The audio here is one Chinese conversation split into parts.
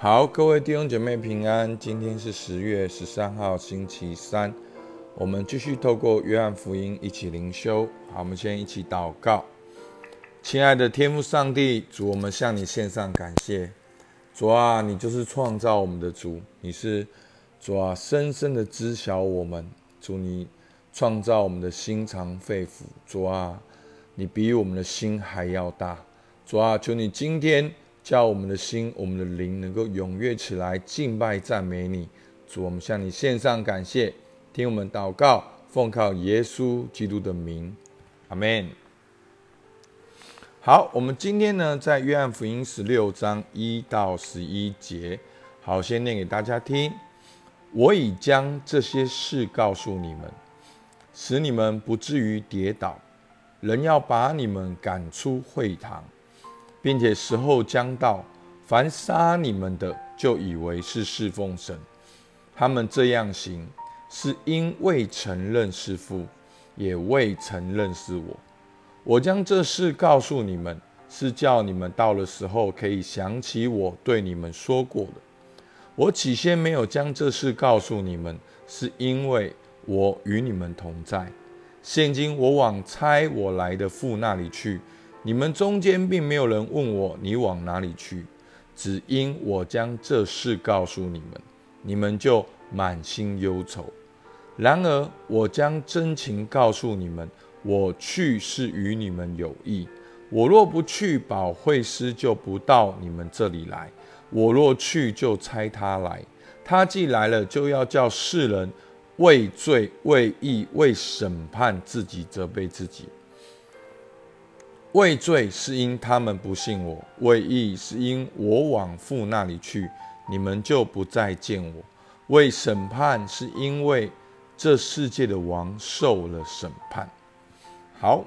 好，各位弟兄姐妹平安。今天是十月十三号，星期三。我们继续透过约翰福音一起灵修。好，我们先一起祷告。亲爱的天父上帝，主，我们向你献上感谢。主啊，你就是创造我们的主，你是主啊，深深的知晓我们。主，你创造我们的心肠肺腑。主啊，你比我们的心还要大。主啊，求你今天。叫我们的心、我们的灵能够踊跃起来，敬拜赞美你，主，我们向你献上感谢，听我们祷告，奉靠耶稣基督的名，阿门。好，我们今天呢，在约翰福音十六章一到十一节，好，先念给大家听。我已将这些事告诉你们，使你们不至于跌倒。人要把你们赶出会堂。并且时候将到，凡杀你们的，就以为是侍奉神。他们这样行，是因未承认是父，也未承认是我。我将这事告诉你们，是叫你们到了时候可以想起我对你们说过的。我起先没有将这事告诉你们，是因为我与你们同在。现今我往差我来的父那里去。你们中间并没有人问我你往哪里去，只因我将这事告诉你们，你们就满心忧愁。然而我将真情告诉你们，我去是与你们有益。我若不去，保惠师就不到你们这里来；我若去，就差他来。他既来了，就要叫世人为罪、为义、为审判自己，责备自己。畏罪是因他们不信我，畏义是因我往父那里去，你们就不再见我。为审判是因为这世界的王受了审判。好，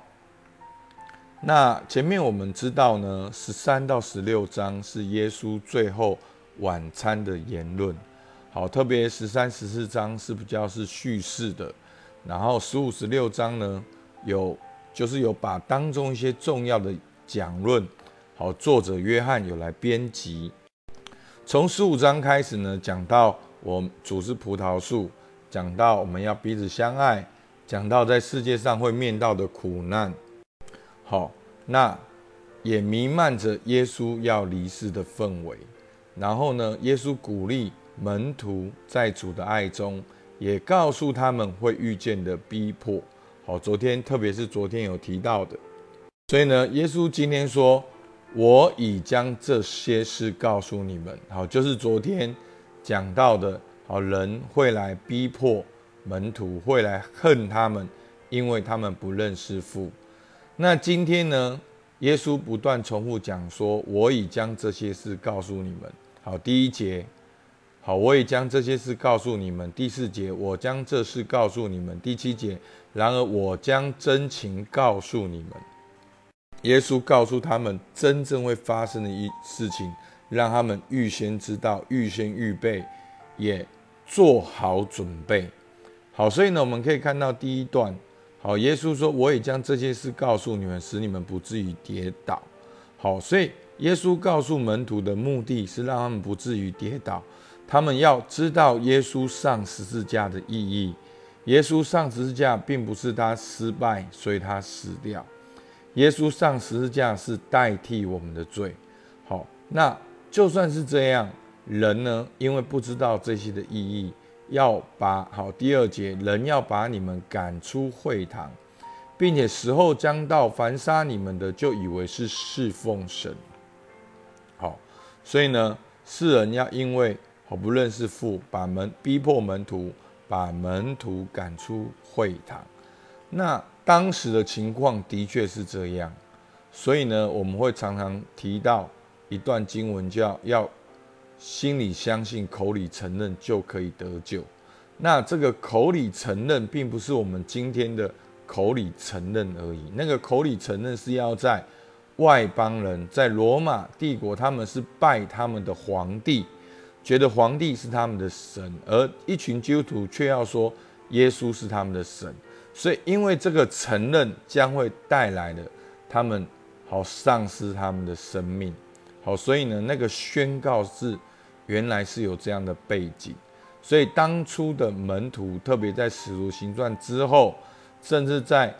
那前面我们知道呢，十三到十六章是耶稣最后晚餐的言论。好，特别十三、十四章是比较是叙事的，然后十五、十六章呢有。就是有把当中一些重要的讲论，好，作者约翰有来编辑。从十五章开始呢，讲到我主是葡萄树，讲到我们要彼此相爱，讲到在世界上会面到的苦难。好，那也弥漫着耶稣要离世的氛围。然后呢，耶稣鼓励门徒在主的爱中，也告诉他们会遇见的逼迫。好，昨天特别是昨天有提到的，所以呢，耶稣今天说：“我已将这些事告诉你们。”好，就是昨天讲到的，好人会来逼迫门徒，会来恨他们，因为他们不认识父。那今天呢，耶稣不断重复讲说：“我已将这些事告诉你们。”好，第一节。好，我也将这些事告诉你们。第四节，我将这事告诉你们。第七节，然而我将真情告诉你们。耶稣告诉他们真正会发生的一事情，让他们预先知道、预先预备，也做好准备。好，所以呢，我们可以看到第一段。好，耶稣说：“我也将这些事告诉你们，使你们不至于跌倒。”好，所以耶稣告诉门徒的目的是让他们不至于跌倒。他们要知道耶稣上十字架的意义。耶稣上十字架并不是他失败，所以他死掉。耶稣上十字架是代替我们的罪。好，那就算是这样，人呢，因为不知道这些的意义，要把好第二节，人要把你们赶出会堂，并且时候将到，凡杀你们的，就以为是侍奉神。好，所以呢，世人要因为。我不认识父，把门逼迫门徒，把门徒赶出会堂。那当时的情况的确是这样，所以呢，我们会常常提到一段经文，叫要心里相信，口里承认就可以得救。那这个口里承认，并不是我们今天的口里承认而已。那个口里承认是要在外邦人，在罗马帝国，他们是拜他们的皇帝。觉得皇帝是他们的神，而一群基督徒却要说耶稣是他们的神，所以因为这个承认将会带来的，他们好丧失他们的生命，好，所以呢，那个宣告是原来是有这样的背景，所以当初的门徒，特别在使徒行传之后，甚至在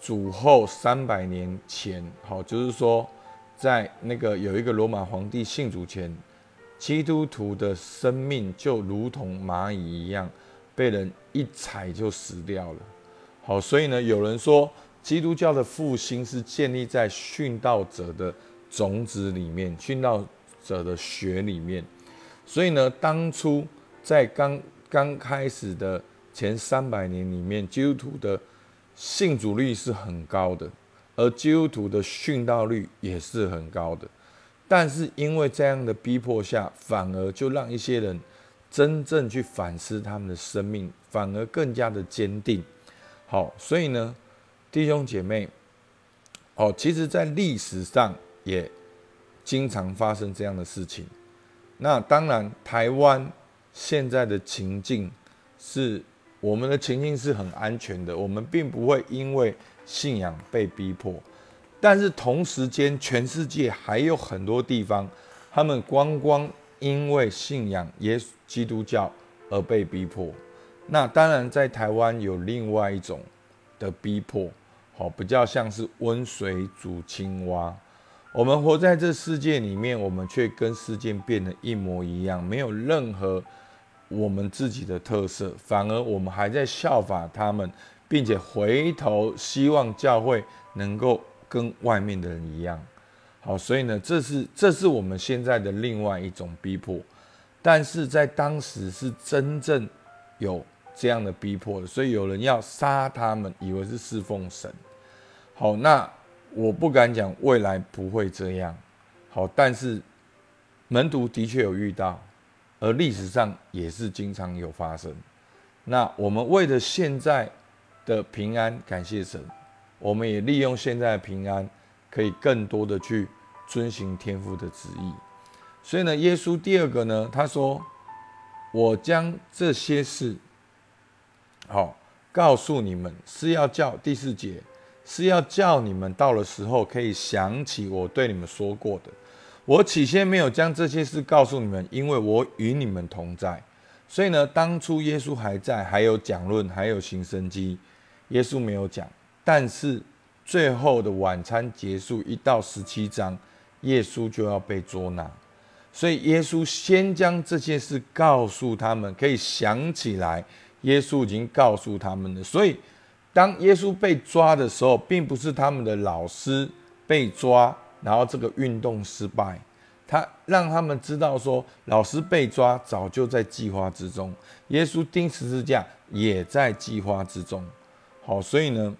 主后三百年前，好，就是说，在那个有一个罗马皇帝信主前，基督徒的生命就如同蚂蚁一样，被人一踩就死掉了。好，所以呢，有人说，基督教的复兴是建立在殉道者的种子里面，殉道者的血里面。所以呢，当初在刚刚开始的前三百年里面，基督徒的信主率是很高的，而基督徒的殉道率也是很高的。但是因为这样的逼迫下，反而就让一些人真正去反思他们的生命，反而更加的坚定。好，所以呢，弟兄姐妹，哦，其实，在历史上也经常发生这样的事情。那当然，台湾现在的情境是我们的情境是很安全的，我们并不会因为信仰被逼迫。但是同时间，全世界还有很多地方，他们光光因为信仰耶稣基督教而被逼迫。那当然，在台湾有另外一种的逼迫，好，比较像是温水煮青蛙。我们活在这世界里面，我们却跟世界变得一模一样，没有任何我们自己的特色，反而我们还在效法他们，并且回头希望教会能够。跟外面的人一样，好，所以呢，这是这是我们现在的另外一种逼迫，但是在当时是真正有这样的逼迫的，所以有人要杀他们，以为是侍奉神。好，那我不敢讲未来不会这样，好，但是门徒的确有遇到，而历史上也是经常有发生。那我们为了现在的平安，感谢神。我们也利用现在的平安，可以更多的去遵行天父的旨意。所以呢，耶稣第二个呢，他说：“我将这些事，好告诉你们，是要叫第四节，是要叫你们到了时候可以想起我对你们说过的。我起先没有将这些事告诉你们，因为我与你们同在。所以呢，当初耶稣还在，还有讲论，还有行生机，耶稣没有讲。”但是最后的晚餐结束，一到十七章，耶稣就要被捉拿，所以耶稣先将这些事告诉他们，可以想起来，耶稣已经告诉他们了。所以当耶稣被抓的时候，并不是他们的老师被抓，然后这个运动失败，他让他们知道说，老师被抓早就在计划之中，耶稣钉十字架也在计划之中。好，所以呢。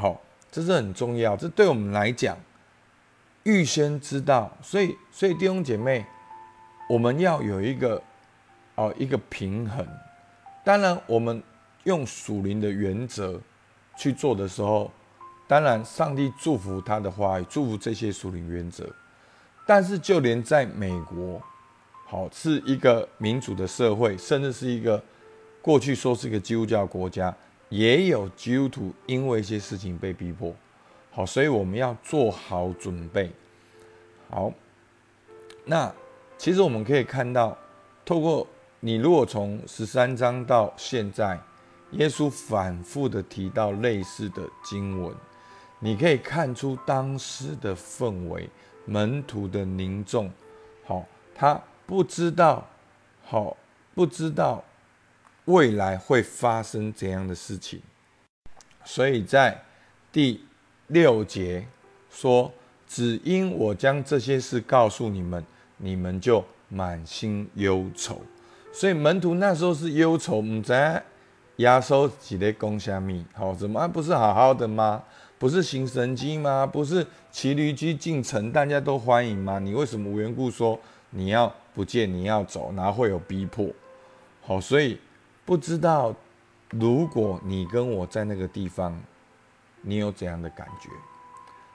好，这是很重要。这对我们来讲，预先知道，所以，所以弟兄姐妹，我们要有一个哦，一个平衡。当然，我们用属灵的原则去做的时候，当然，上帝祝福他的话语，祝福这些属灵原则。但是，就连在美国，好，是一个民主的社会，甚至是一个过去说是一个基督教国家。也有基督徒因为一些事情被逼迫，好，所以我们要做好准备。好，那其实我们可以看到，透过你如果从十三章到现在，耶稣反复的提到类似的经文，你可以看出当时的氛围，门徒的凝重，好，他不知道，好，不知道。未来会发生怎样的事情？所以在第六节说：“只因我将这些事告诉你们，你们就满心忧愁。”所以门徒那时候是忧愁，唔知亚收几类攻虾米，好怎么不是好好的吗？不是行神机吗？不是骑驴驹进城，大家都欢迎吗？你为什么无缘故说你要不见，你要走，然后会有逼迫？好，所以。不知道，如果你跟我在那个地方，你有怎样的感觉？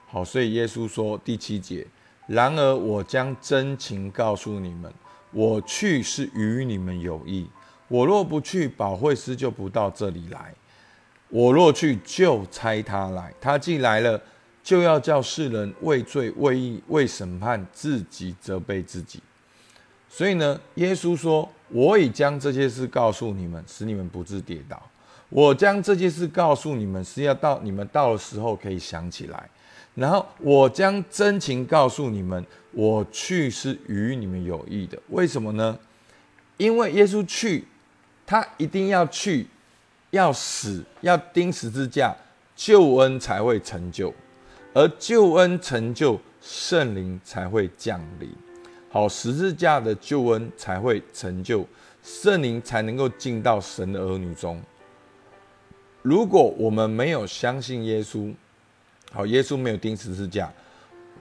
好，所以耶稣说第七节：然而我将真情告诉你们，我去是与你们有益。我若不去，保惠师就不到这里来；我若去，就差他来。他既来了，就要叫世人为罪、为义、为审判，自己责备自己。所以呢，耶稣说：“我已将这些事告诉你们，使你们不致跌倒。我将这些事告诉你们，是要到你们到的时候可以想起来。然后我将真情告诉你们，我去是与你们有益的。为什么呢？因为耶稣去，他一定要去，要死，要钉十字架，救恩才会成就。而救恩成就，圣灵才会降临。”好，十字架的救恩才会成就，圣灵才能够进到神的儿女中。如果我们没有相信耶稣，好，耶稣没有钉十字架，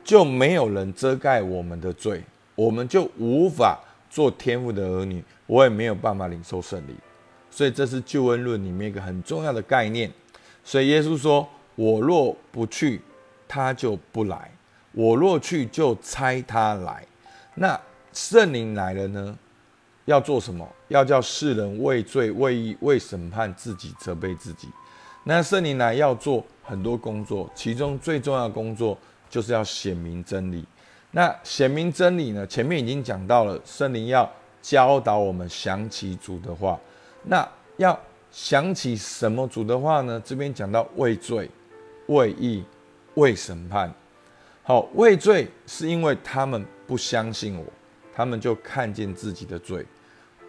就没有人遮盖我们的罪，我们就无法做天父的儿女，我也没有办法领受圣灵。所以这是救恩论里面一个很重要的概念。所以耶稣说：“我若不去，他就不来；我若去，就差他来。”那圣灵来了呢？要做什么？要叫世人畏罪、畏义、为审判自己、责备自己。那圣灵来要做很多工作，其中最重要的工作就是要显明真理。那显明真理呢？前面已经讲到了，圣灵要教导我们想起主的话。那要想起什么主的话呢？这边讲到畏罪、畏义、为审判。好，畏罪是因为他们。不相信我，他们就看见自己的罪。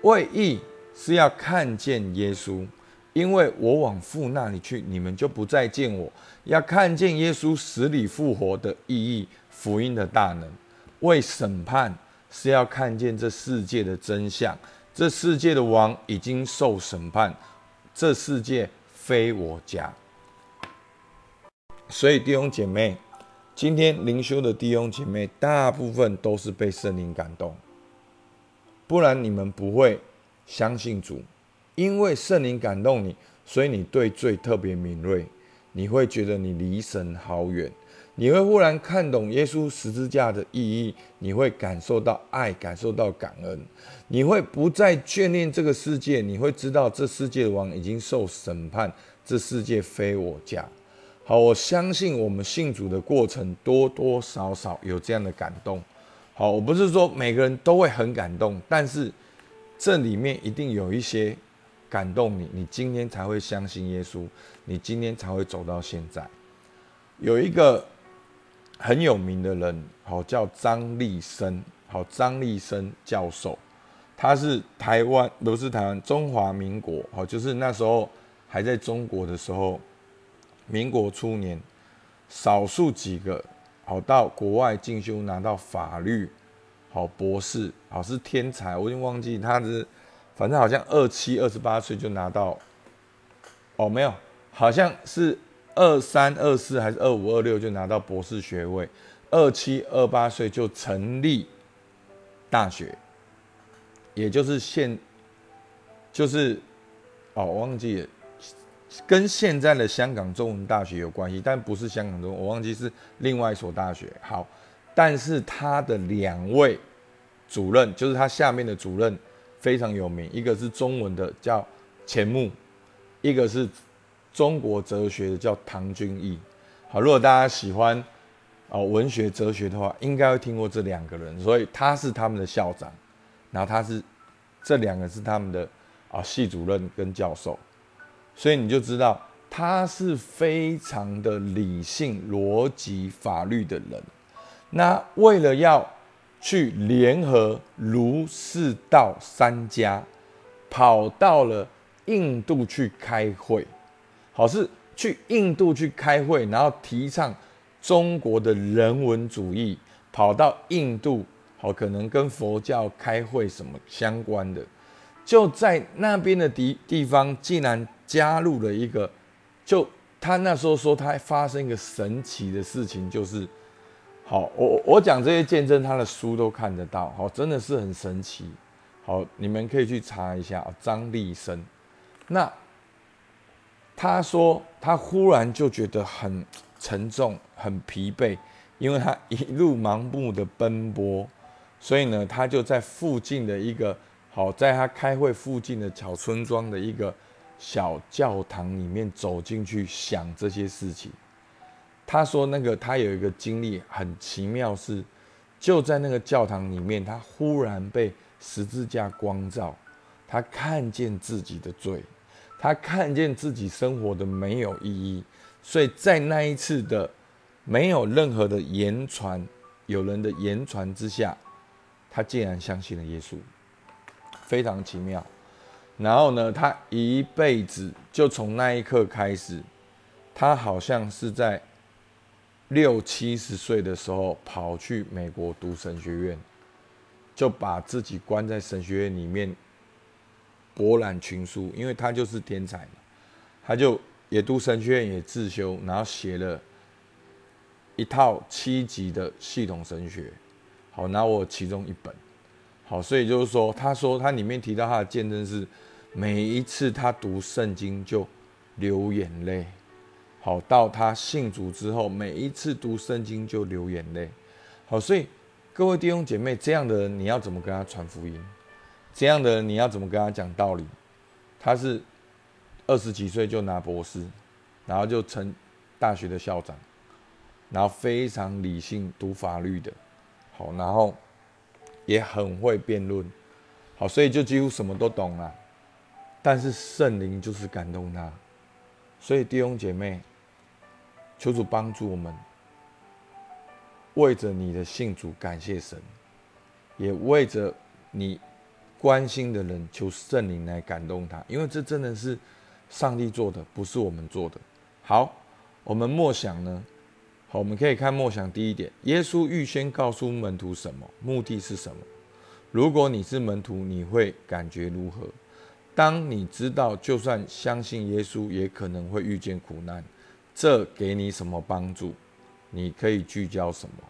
为义是要看见耶稣，因为我往父那里去，你们就不再见我。要看见耶稣死里复活的意义，福音的大能。为审判是要看见这世界的真相，这世界的王已经受审判，这世界非我家。所以弟兄姐妹。今天灵修的弟兄姐妹，大部分都是被圣灵感动，不然你们不会相信主。因为圣灵感动你，所以你对罪特别敏锐，你会觉得你离神好远，你会忽然看懂耶稣十字架的意义，你会感受到爱，感受到感恩，你会不再眷恋这个世界，你会知道这世界王已经受审判，这世界非我家。好，我相信我们信主的过程多多少少有这样的感动。好，我不是说每个人都会很感动，但是这里面一定有一些感动你，你今天才会相信耶稣，你今天才会走到现在。有一个很有名的人，好叫张立生，好张立生教授，他是台湾，不是台湾，中华民国，好就是那时候还在中国的时候。民国初年，少数几个好到国外进修拿到法律好博士，好是天才，我已经忘记他是，反正好像二七二十八岁就拿到，哦没有，好像是二三二四还是二五二六就拿到博士学位，二七二八岁就成立大学，也就是现就是哦忘记了。跟现在的香港中文大学有关系，但不是香港中文，我忘记是另外一所大学。好，但是他的两位主任，就是他下面的主任非常有名，一个是中文的叫钱穆，一个是中国哲学的叫唐君毅。好，如果大家喜欢哦文学哲学的话，应该会听过这两个人，所以他是他们的校长，然后他是这两个是他们的啊系主任跟教授。所以你就知道他是非常的理性、逻辑、法律的人。那为了要去联合儒、释道三家，跑到了印度去开会，好是去印度去开会，然后提倡中国的人文主义，跑到印度，好可能跟佛教开会什么相关的，就在那边的地地方，竟然。加入了一个，就他那时候说，他发生一个神奇的事情，就是好，我我讲这些见证，他的书都看得到，好，真的是很神奇，好，你们可以去查一下张立生，那他说他忽然就觉得很沉重、很疲惫，因为他一路盲目的奔波，所以呢，他就在附近的一个好，在他开会附近的小村庄的一个。小教堂里面走进去想这些事情，他说那个他有一个经历很奇妙，是就在那个教堂里面，他忽然被十字架光照，他看见自己的罪，他看见自己生活的没有意义，所以在那一次的没有任何的言传，有人的言传之下，他竟然相信了耶稣，非常奇妙。然后呢，他一辈子就从那一刻开始，他好像是在六七十岁的时候跑去美国读神学院，就把自己关在神学院里面博览群书，因为他就是天才嘛，他就也读神学院也自修，然后写了一套七级的系统神学，好拿我其中一本，好，所以就是说，他说他里面提到他的见证是。每一次他读圣经就流眼泪，好到他信主之后，每一次读圣经就流眼泪，好，所以各位弟兄姐妹，这样的人你要怎么跟他传福音？这样的人你要怎么跟他讲道理？他是二十几岁就拿博士，然后就成大学的校长，然后非常理性读法律的，好，然后也很会辩论，好，所以就几乎什么都懂了。但是圣灵就是感动他，所以弟兄姐妹，求主帮助我们，为着你的信主感谢神，也为着你关心的人求圣灵来感动他，因为这真的是上帝做的，不是我们做的。好，我们默想呢，好，我们可以看默想第一点，耶稣预先告诉门徒什么，目的是什么？如果你是门徒，你会感觉如何？当你知道，就算相信耶稣，也可能会遇见苦难，这给你什么帮助？你可以聚焦什么？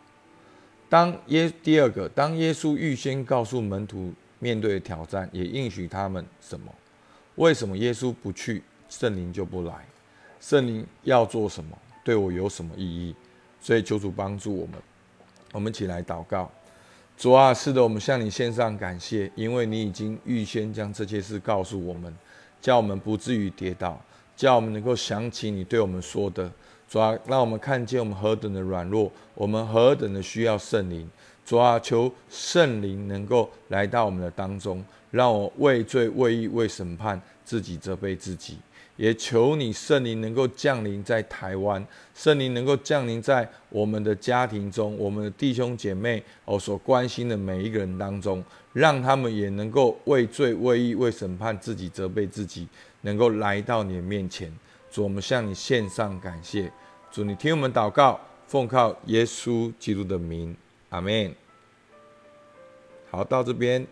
当耶第二个，当耶稣预先告诉门徒面对挑战，也应许他们什么？为什么耶稣不去，圣灵就不来？圣灵要做什么？对我有什么意义？所以求主帮助我们，我们一起来祷告。主啊，是的，我们向你献上感谢，因为你已经预先将这些事告诉我们，叫我们不至于跌倒，叫我们能够想起你对我们说的。主啊，让我们看见我们何等的软弱，我们何等的需要圣灵。主啊，求圣灵能够来到我们的当中，让我畏罪、畏义、为审判自己责备自己。也求你圣灵能够降临在台湾，圣灵能够降临在我们的家庭中，我们的弟兄姐妹哦所关心的每一个人当中，让他们也能够为罪、为义、为审判自己、责备自己，能够来到你的面前。主，我们向你献上感谢。主，你听我们祷告，奉靠耶稣基督的名，阿门。好，到这边。